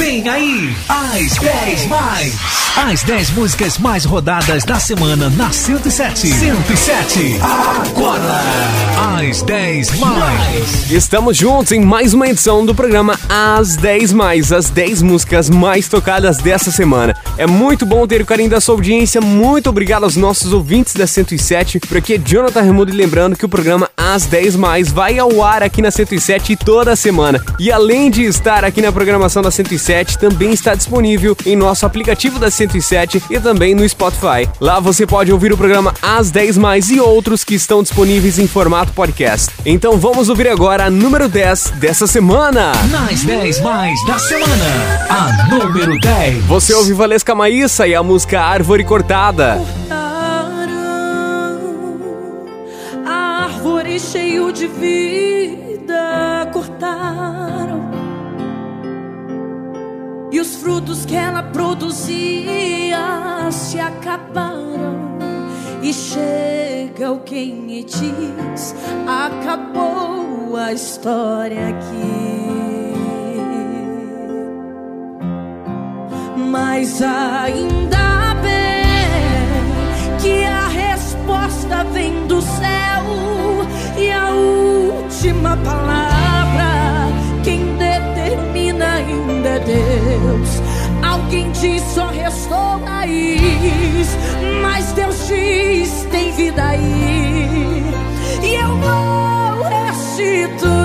Vem aí, as 10 mais. As 10 músicas mais rodadas da semana na 107. 107. Agora, as 10 mais. Estamos juntos em mais uma edição do programa As 10 Mais, as 10 músicas mais tocadas dessa semana. É muito bom ter o carinho da sua audiência. Muito obrigado aos nossos ouvintes da 107. Por aqui é Jonathan Remudo e lembrando que o programa As 10 Mais vai ao ar aqui na 107 toda semana. E além de estar aqui na programação da 107, também está disponível em nosso aplicativo da 107 e também no Spotify. Lá você pode ouvir o programa As 10 Mais e outros que estão disponíveis em formato podcast. Então vamos ouvir agora a número 10 dessa semana. Nas 10 mais da semana, a número 10. Você ouve Valesca Maíssa e a música Árvore Cortada. A árvore cheio de vida cortaram e os frutos que ela produzia se acabaram e chega alguém e diz acabou a história aqui mas ainda bem que a resposta vem do céu e a última palavra quem determina ainda é Deus. Só restou raiz, mas Deus diz tem vida aí. E eu vou restituir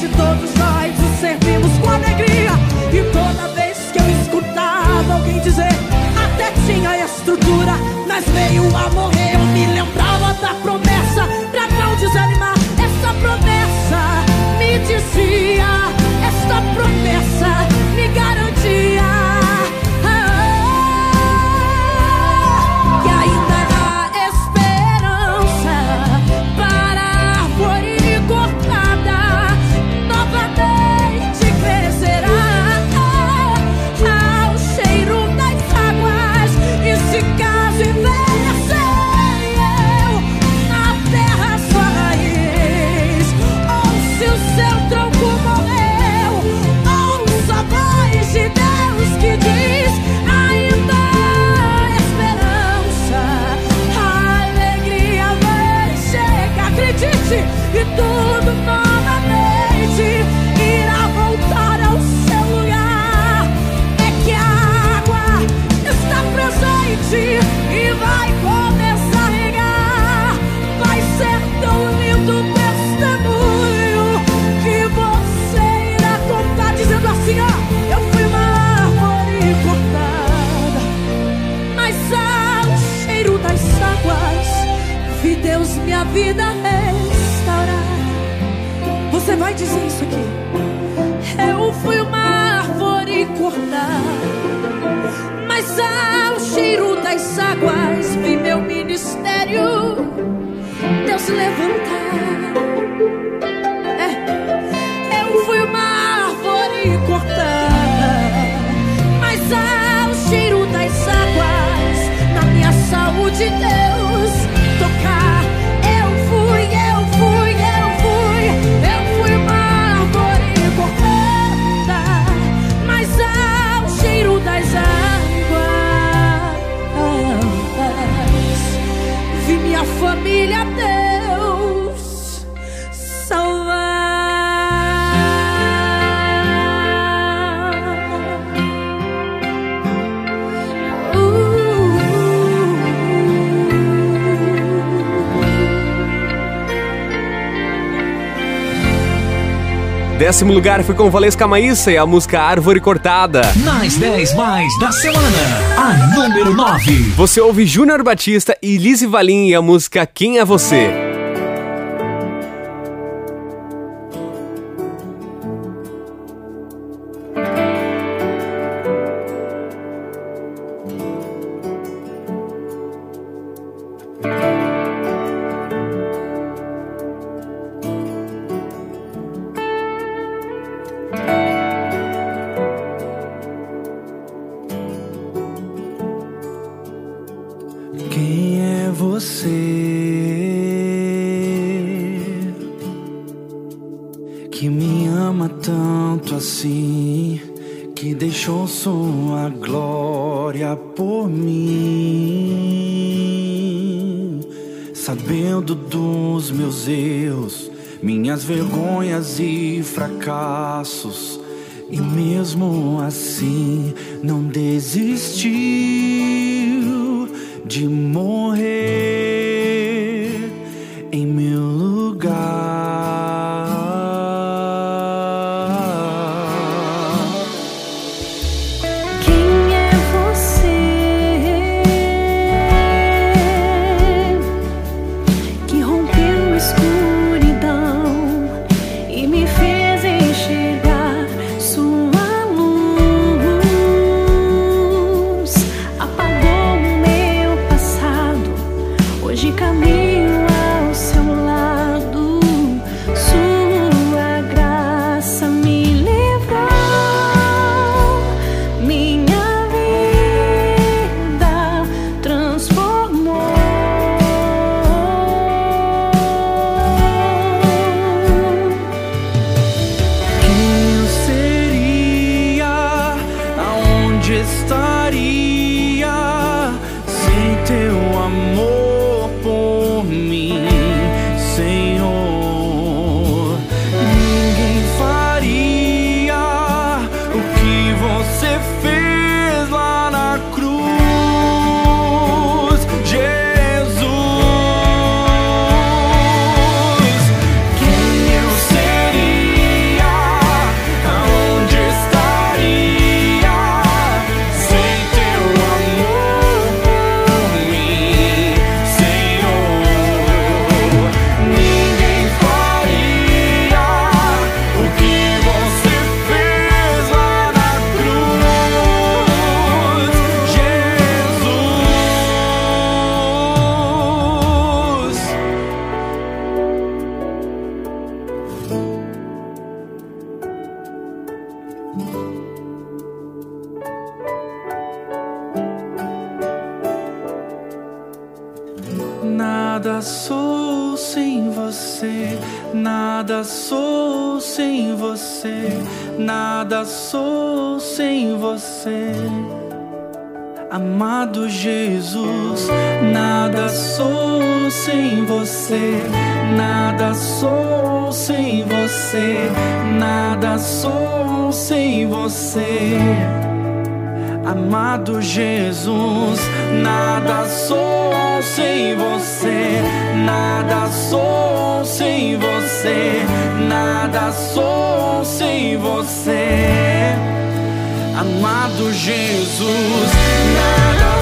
E hoje todos nós o servimos com alegria. E toda vez que eu escutava alguém dizer, até tinha estrutura, mas veio a morrer. Minha vida restaurar. Você vai dizer isso aqui. Eu fui uma árvore cortada, mas ao cheiro das águas vi meu ministério Deus levantar. É, eu fui uma árvore cortada, mas ao cheiro das águas na minha saúde Deus Décimo lugar foi com Valesca Maíssa e a música Árvore Cortada. Nas 10 mais da semana, a número 9. Você ouve Júnior Batista e Lizzy Valim e a música Quem é Você? Meus erros, minhas vergonhas e fracassos. E mesmo assim não desistiu sou sem você. Amado Jesus, nada sou sem você, nada sou sem você, nada sou sem você. Amado Jesus, nada sou sem você, nada sou sem você, nada sou sem você. Amado Jesus, nada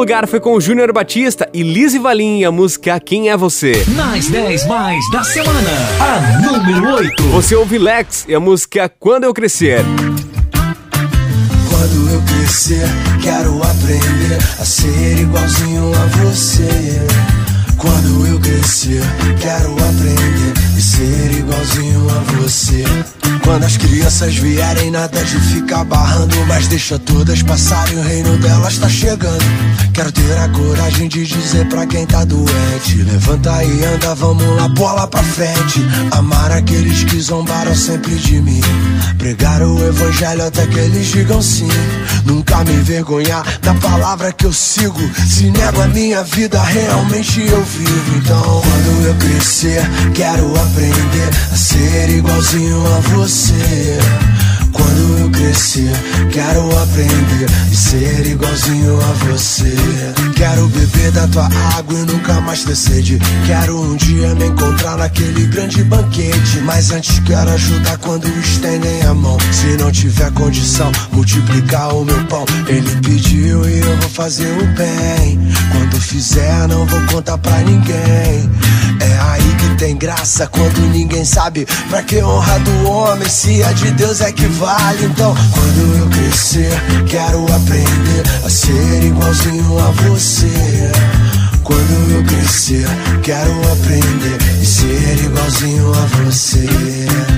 lugar foi com o Júnior Batista e Lizzy Valim e a música Quem é Você. Nas 10 mais da semana, a número 8. Você ouve Lex e a música Quando Eu Crescer. Quando eu crescer, quero aprender a ser igualzinho a você. Quando eu crescer, quero aprender e ser igualzinho a você. Quando as crianças vierem, nada de ficar barrando, mas deixa todas passarem, o reino delas tá chegando. Quero ter a coragem de dizer pra quem tá doente: levanta e anda, vamos lá, bola pra frente. Amar aqueles que zombaram sempre de mim. Pregar o evangelho até que eles digam sim. Nunca me envergonhar da palavra que eu sigo. Se nego a minha vida, realmente eu vivo. Então, quando eu crescer, quero aprender a ser igualzinho a você. Quando eu crescer, quero aprender e ser igualzinho a você. Quero beber da tua água e nunca mais ter sede. Quero um dia me encontrar naquele grande banquete. Mas antes quero ajudar quando estendem a mão. Se não tiver condição, multiplicar o meu pão. Ele pediu e eu vou fazer o bem. Quando fizer, não vou contar pra ninguém. É aí que tem graça quando ninguém sabe. Pra que honra do homem se a de Deus é que vale? Então, quando eu crescer, quero aprender a ser igualzinho a você. Quando eu crescer, quero aprender e ser igualzinho a você.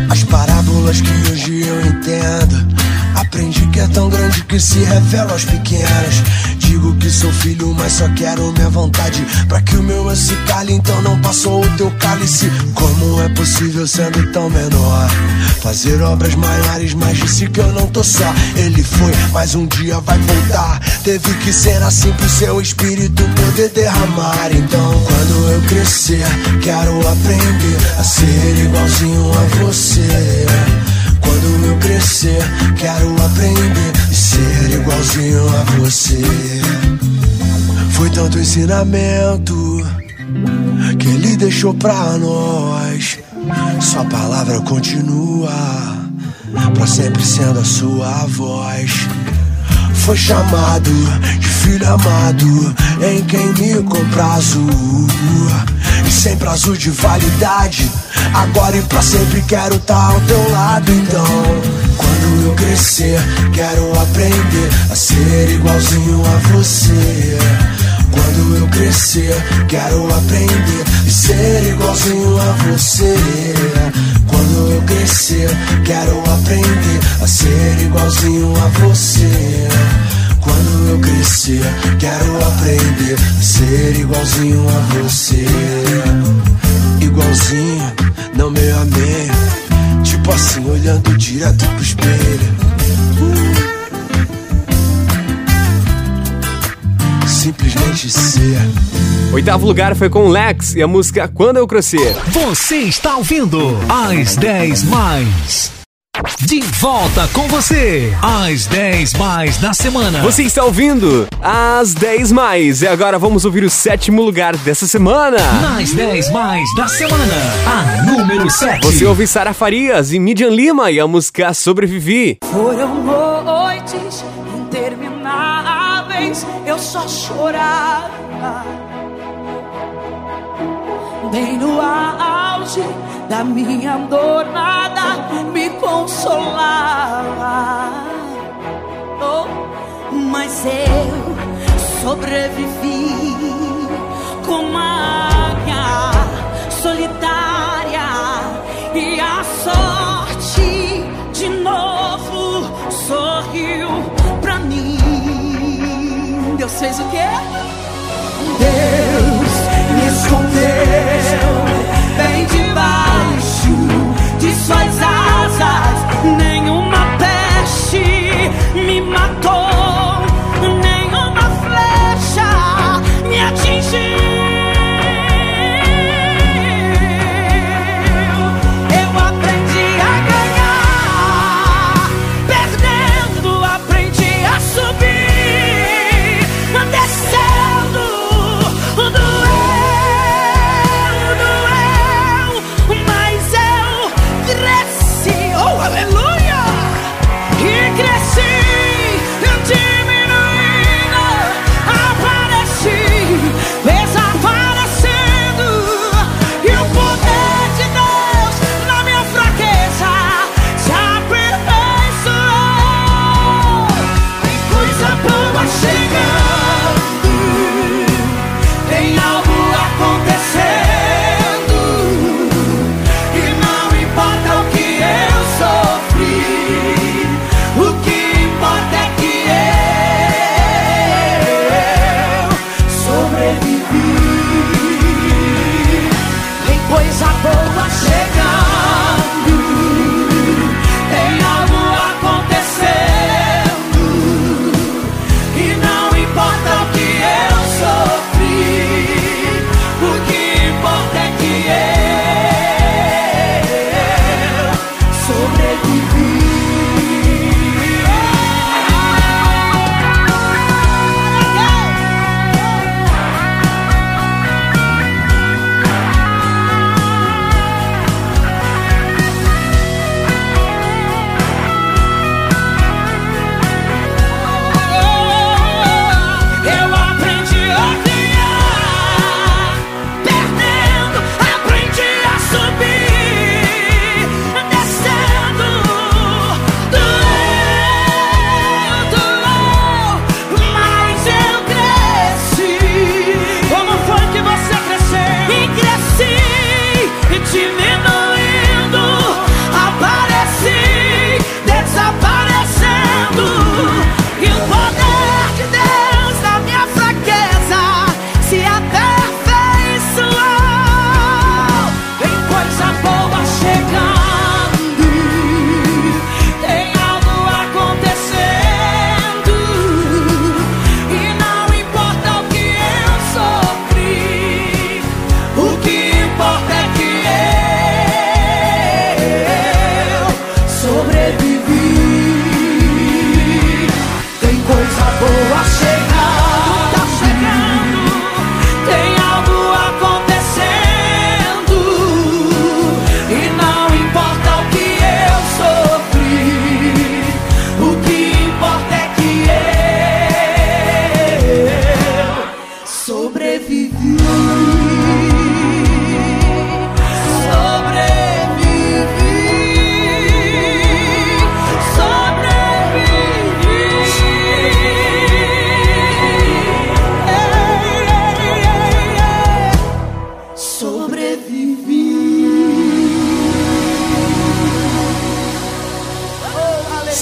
As parábolas que hoje eu entendo. Aprendi que é tão grande que se revela aos pequenos. Digo que sou filho, mas só quero minha vontade. Pra que o meu se cale, então não passou o teu cálice. Como é possível sendo tão menor? Fazer obras maiores, mas disse que eu não tô só. Ele foi, mas um dia vai voltar. Teve que ser assim pro seu espírito poder derramar. Então, quando eu crescer, quero aprender a ser igualzinho a você. Quando eu crescer, quero aprender e ser igualzinho a você. Foi tanto ensinamento que ele deixou pra nós. Sua palavra continua, pra sempre sendo a sua voz. Foi chamado de filho amado, em quem me comprazo. E sem prazo de validade, agora e pra sempre quero estar tá ao teu lado. Então, quando eu crescer, quero aprender a ser igualzinho a você. Quando eu crescer, quero aprender e ser igualzinho a você. Quando eu crescer, quero aprender a ser igualzinho a você. Quando eu crescer, quero aprender a ser igualzinho a você. Igualzinho, não meio a meio. Tipo assim, olhando direto pro espelho. Simplesmente ser. Oitavo lugar foi com Lex e a música Quando Eu Crescer. Você está ouvindo As 10 Mais. De volta com você, às 10 mais da semana. Você está ouvindo às 10 mais. E agora vamos ouvir o sétimo lugar dessa semana. Nas 10 mais da semana, a número 7. Você ouve Sara Farias e Midian Lima e a música Sobrevivi. Foram noites eu só chorava. Bem no auge da minha dor, nada me consolava. Oh, mas eu sobrevivi como a águia solitária e a sorte fez o quê? Deus me escondeu bem debaixo de suas asas. Nenhuma peste me matou,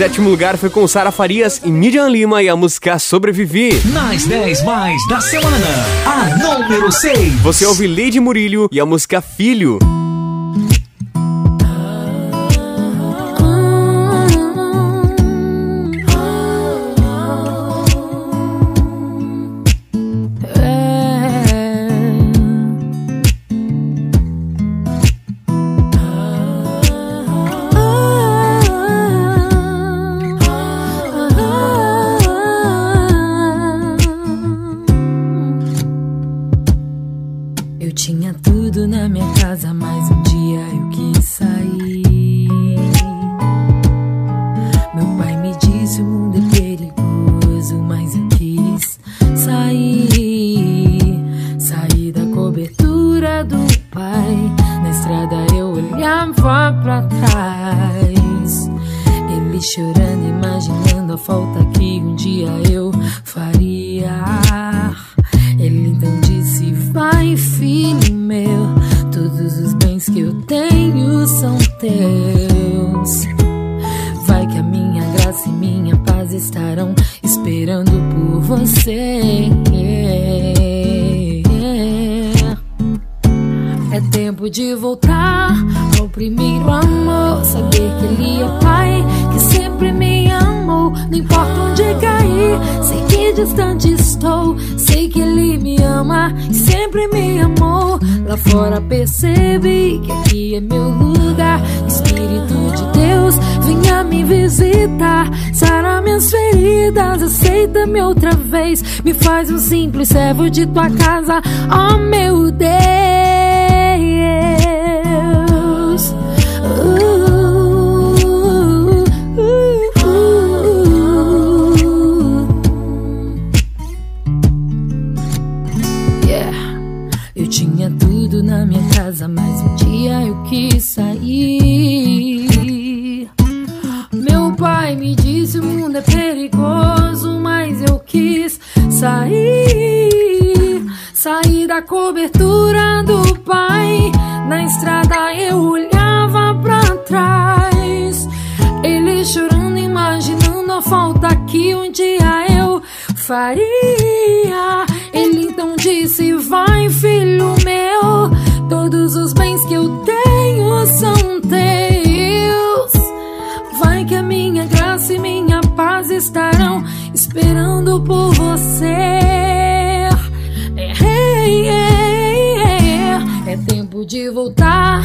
sétimo lugar foi com Sara Farias e Miriam Lima e a música Sobrevivi. Nas 10 mais da semana, a número 6. Você ouve Lady Murilho e a música Filho. De tua casa, oh meu Deus. Yeah. Eu tinha tudo na minha casa, mas um dia eu quis sair. Meu pai me disse o mundo é perigoso, mas eu quis sair. Cobertura do pai. Na estrada eu olhava pra trás. Ele chorando, imaginando a falta que um dia eu faria. Ele então disse: Vai, filho meu, todos os bens que eu tenho são teus. Vai que a minha graça e minha paz estarão esperando por você. De voltar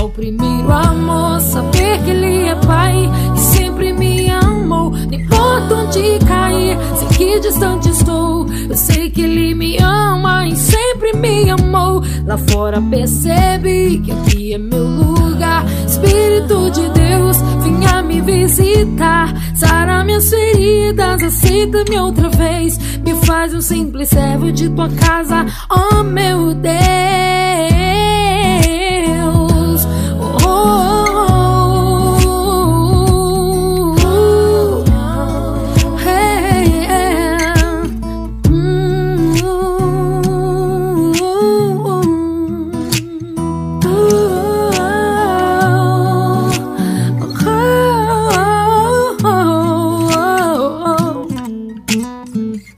ao primeiro amor. Saber que ele é pai e sempre me amou. Não importa onde cair, sei que distante estou. Eu sei que ele me ama e sempre me amou. Lá fora percebe que aqui é meu lugar. Espírito de Deus, venha me visitar. Sara minhas feridas, aceita-me outra vez. Me faz um simples servo de tua casa, oh meu Deus.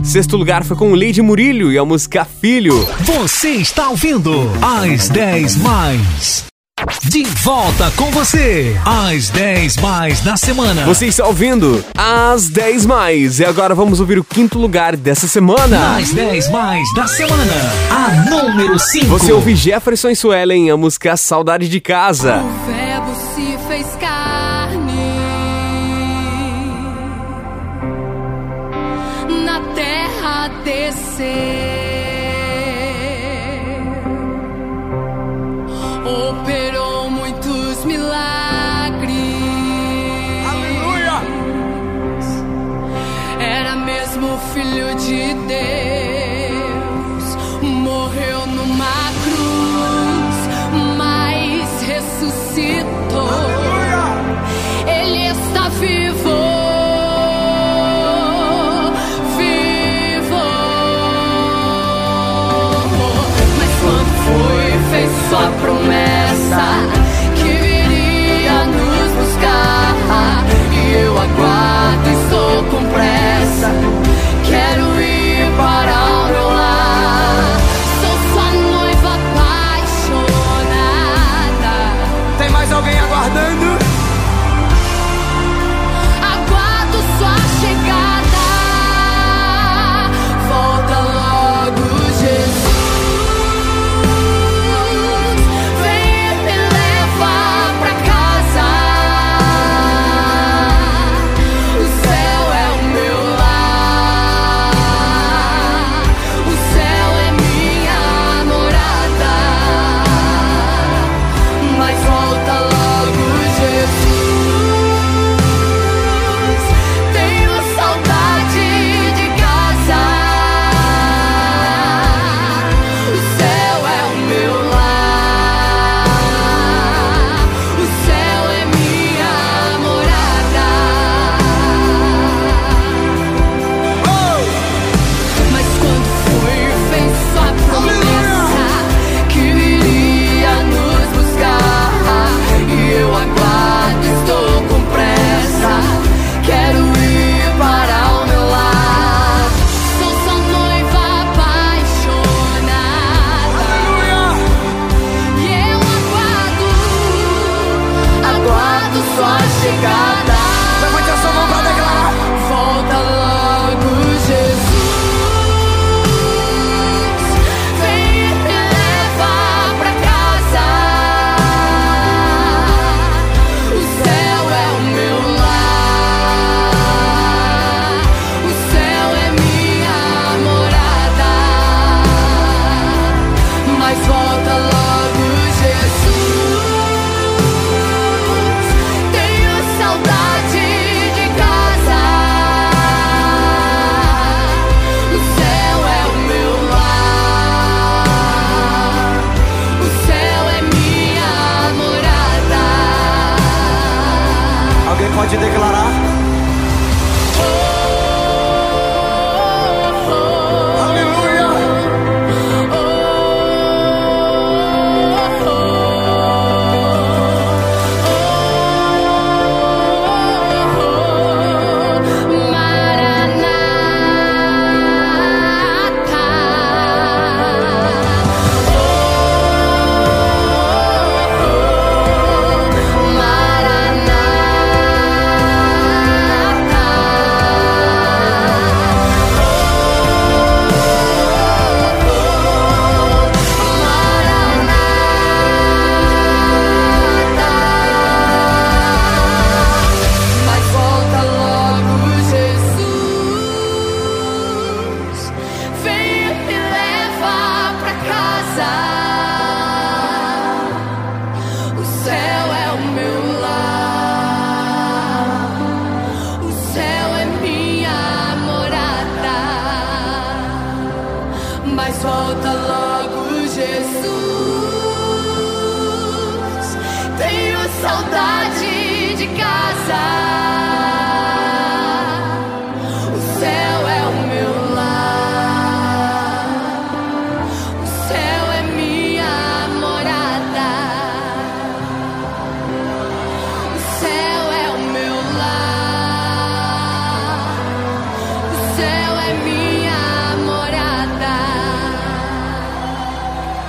Sexto lugar foi com Lady Murilho e a música Filho. Você está ouvindo As 10 Mais. De volta com você, As 10 Mais da semana. Você está ouvindo as 10 mais. E agora vamos ouvir o quinto lugar dessa semana. As 10 Mais da semana, a número 5. Você ouve Jefferson e Suelen, a música Saudade de Casa. O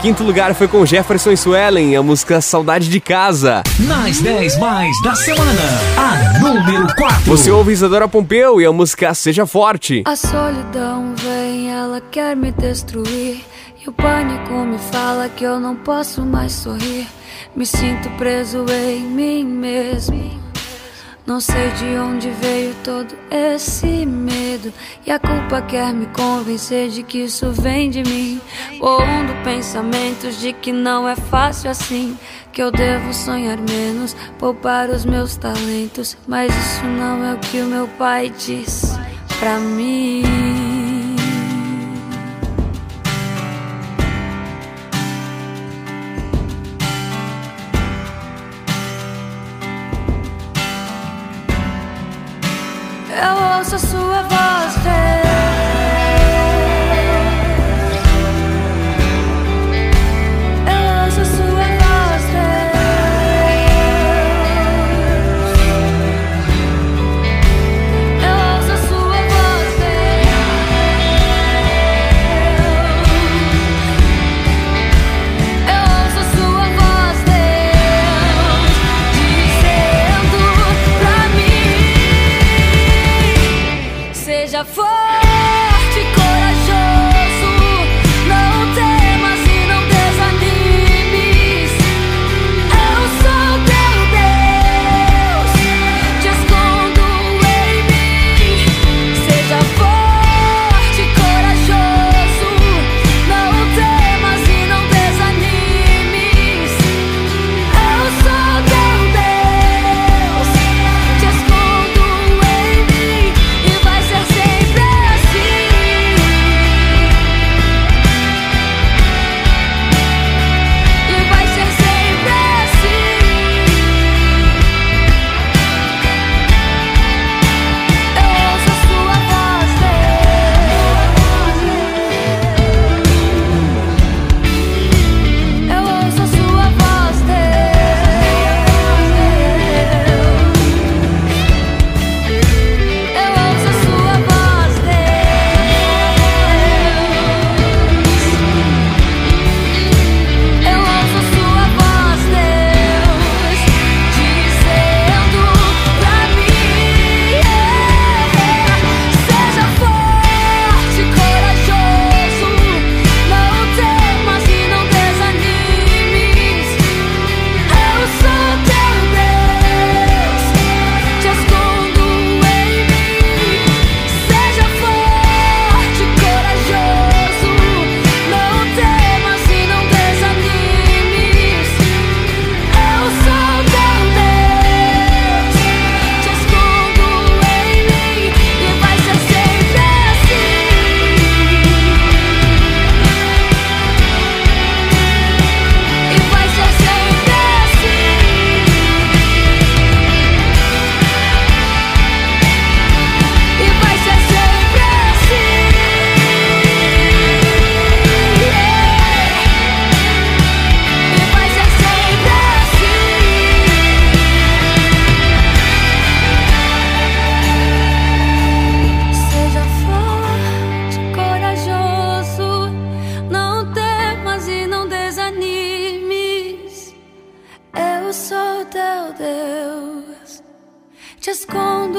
Quinto lugar foi com Jefferson e Suelen, a música Saudade de Casa. Nas 10 mais da semana, a número 4. Você ouve Isadora Pompeu e a música Seja Forte. A solidão vem, ela quer me destruir. E o pânico me fala que eu não posso mais sorrir. Me sinto preso em mim mesmo. Não sei de onde veio todo esse medo. E a culpa quer me convencer de que isso vem de mim. Pondo pensamentos de que não é fácil assim. Que eu devo sonhar menos, poupar os meus talentos. Mas isso não é o que o meu pai diz pra mim. Eu ouço a sua voz,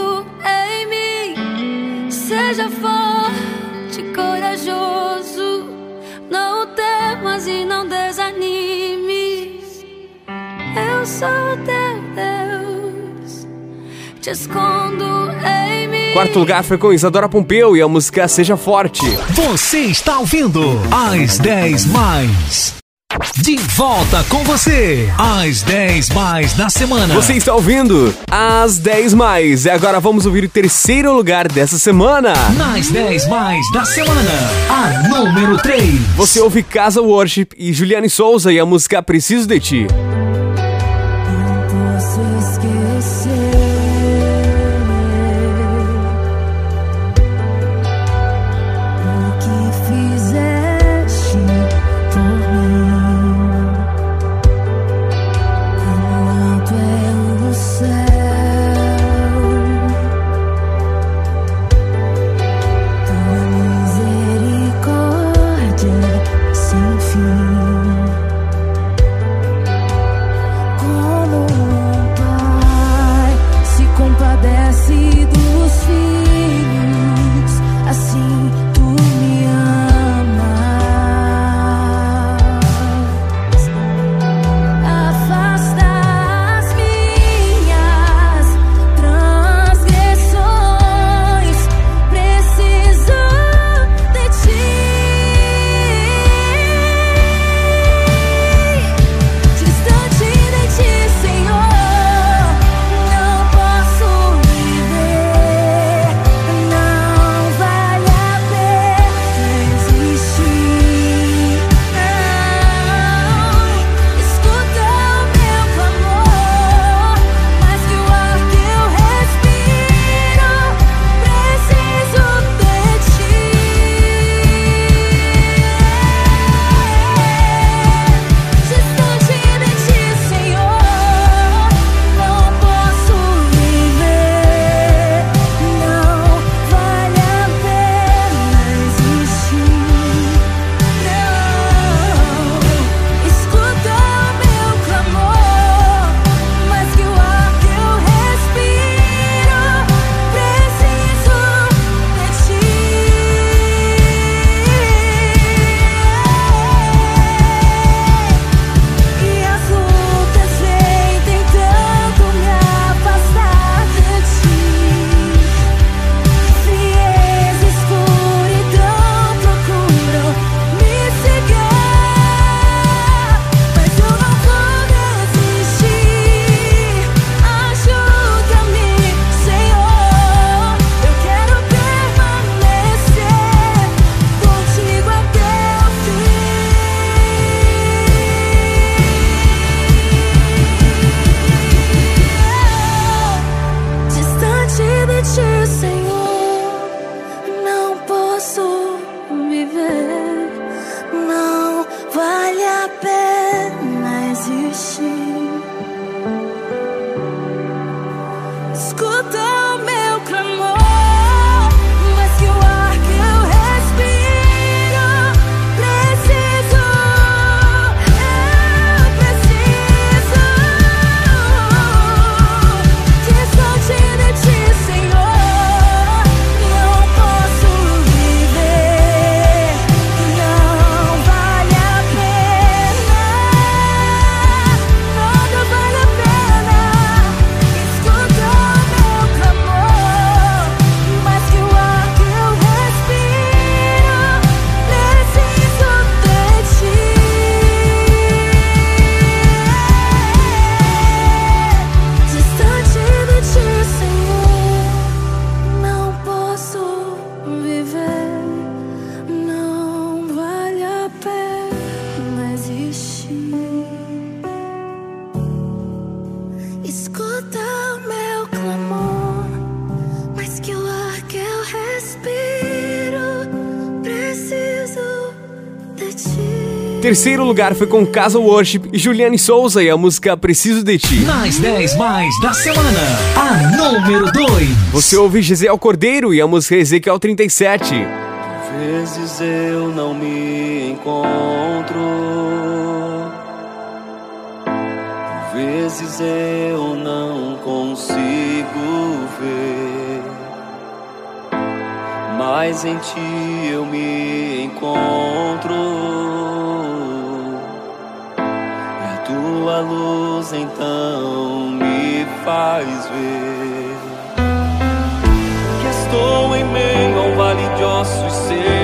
escondo em mim. Seja forte, corajoso. Não temas e não desanimes. Eu sou teu Deus. Te escondo em mim. Quarto lugar foi com Isadora Pompeu e a música Seja Forte. Você está ouvindo As 10 Mais. De volta com você, As 10 Mais da semana. Você está ouvindo as 10 mais. E agora vamos ouvir o terceiro lugar dessa semana. Nas 10 Mais da semana, a número 3. Você ouve Casa Worship e Juliane Souza e a música Preciso de Ti. Terceiro lugar foi com Casa Worship e Juliane Souza e a música Preciso de Ti. Nas 10 Mais da semana, a número 2. Você ouve Gisele Cordeiro e a música Ezequiel 37. vezes eu não me encontro. Vezes eu não consigo consigo ver, mas em ti eu me encontro. Tua luz então me faz ver que estou em meio a um vale de ossos secos,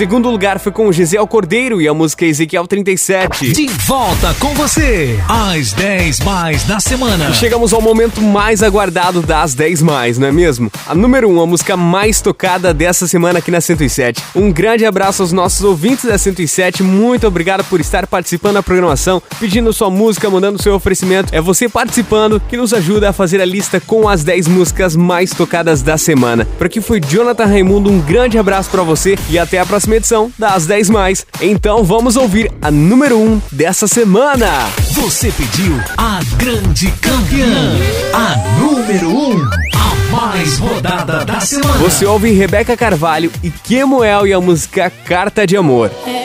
Segundo lugar foi com o Gisel Cordeiro e a música Ezequiel 37. De volta com você, às 10 mais da semana. Chegamos ao momento mais aguardado das 10 mais, não é mesmo? A número 1, a música mais tocada dessa semana aqui na 107. Um grande abraço aos nossos ouvintes da 107. Muito obrigado por estar participando da programação, pedindo sua música, mandando seu oferecimento. É você participando que nos ajuda a fazer a lista com as 10 músicas mais tocadas da semana. Por aqui foi Jonathan Raimundo, um grande abraço pra você e até a próxima edição das 10 mais. Então vamos ouvir a número 1 dessa semana. Você pediu a grande campeã, a número 1, a mais rodada da semana. Você ouve Rebeca Carvalho e Kemuel e a música Carta de Amor. Eis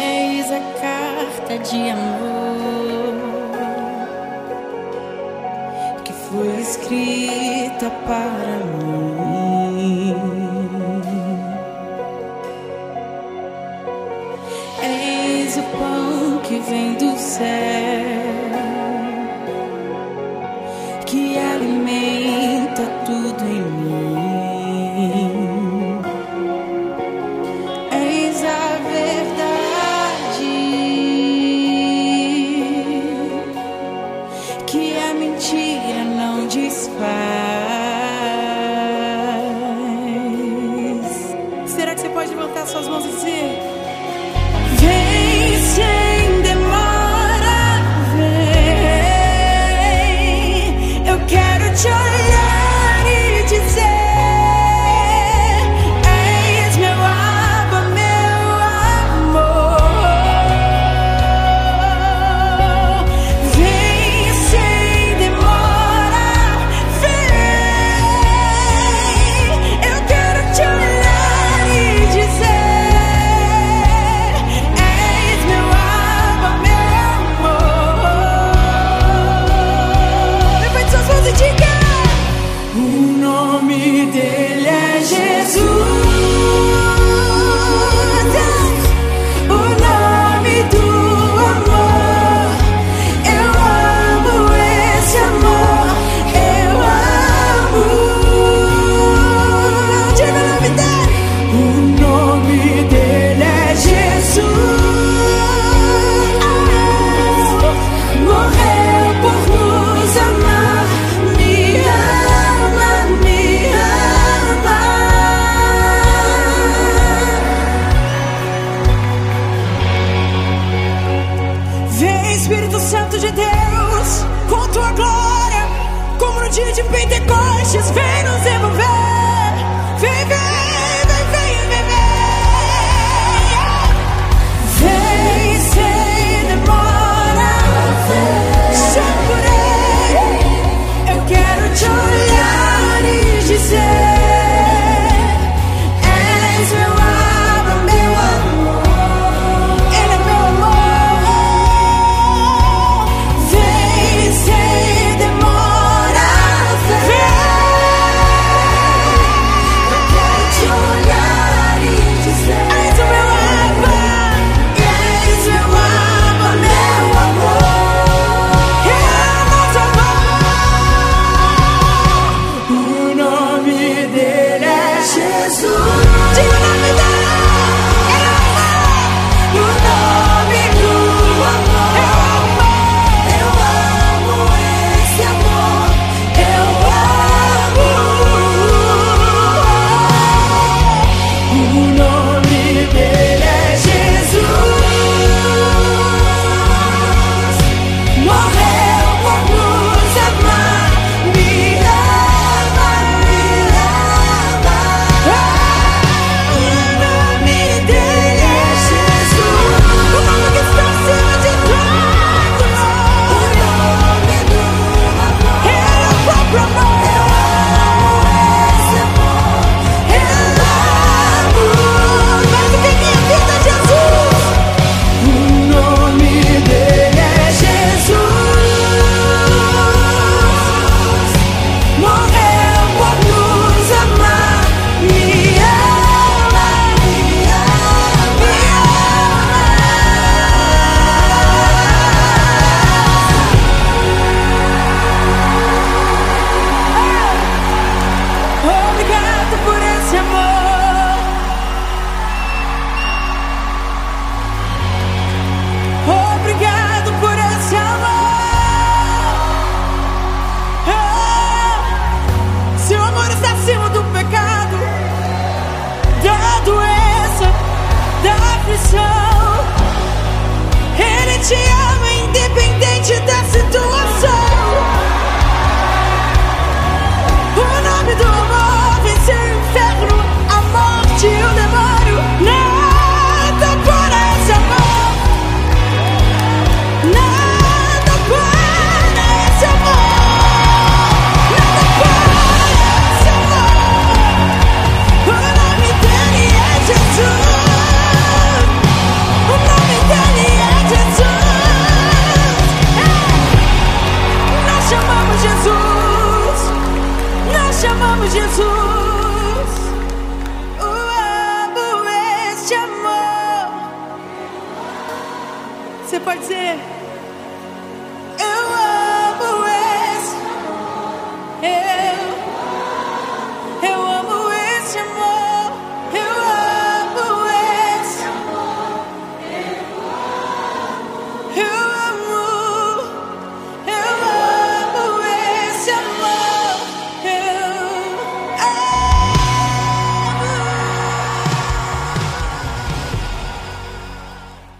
Ele te ama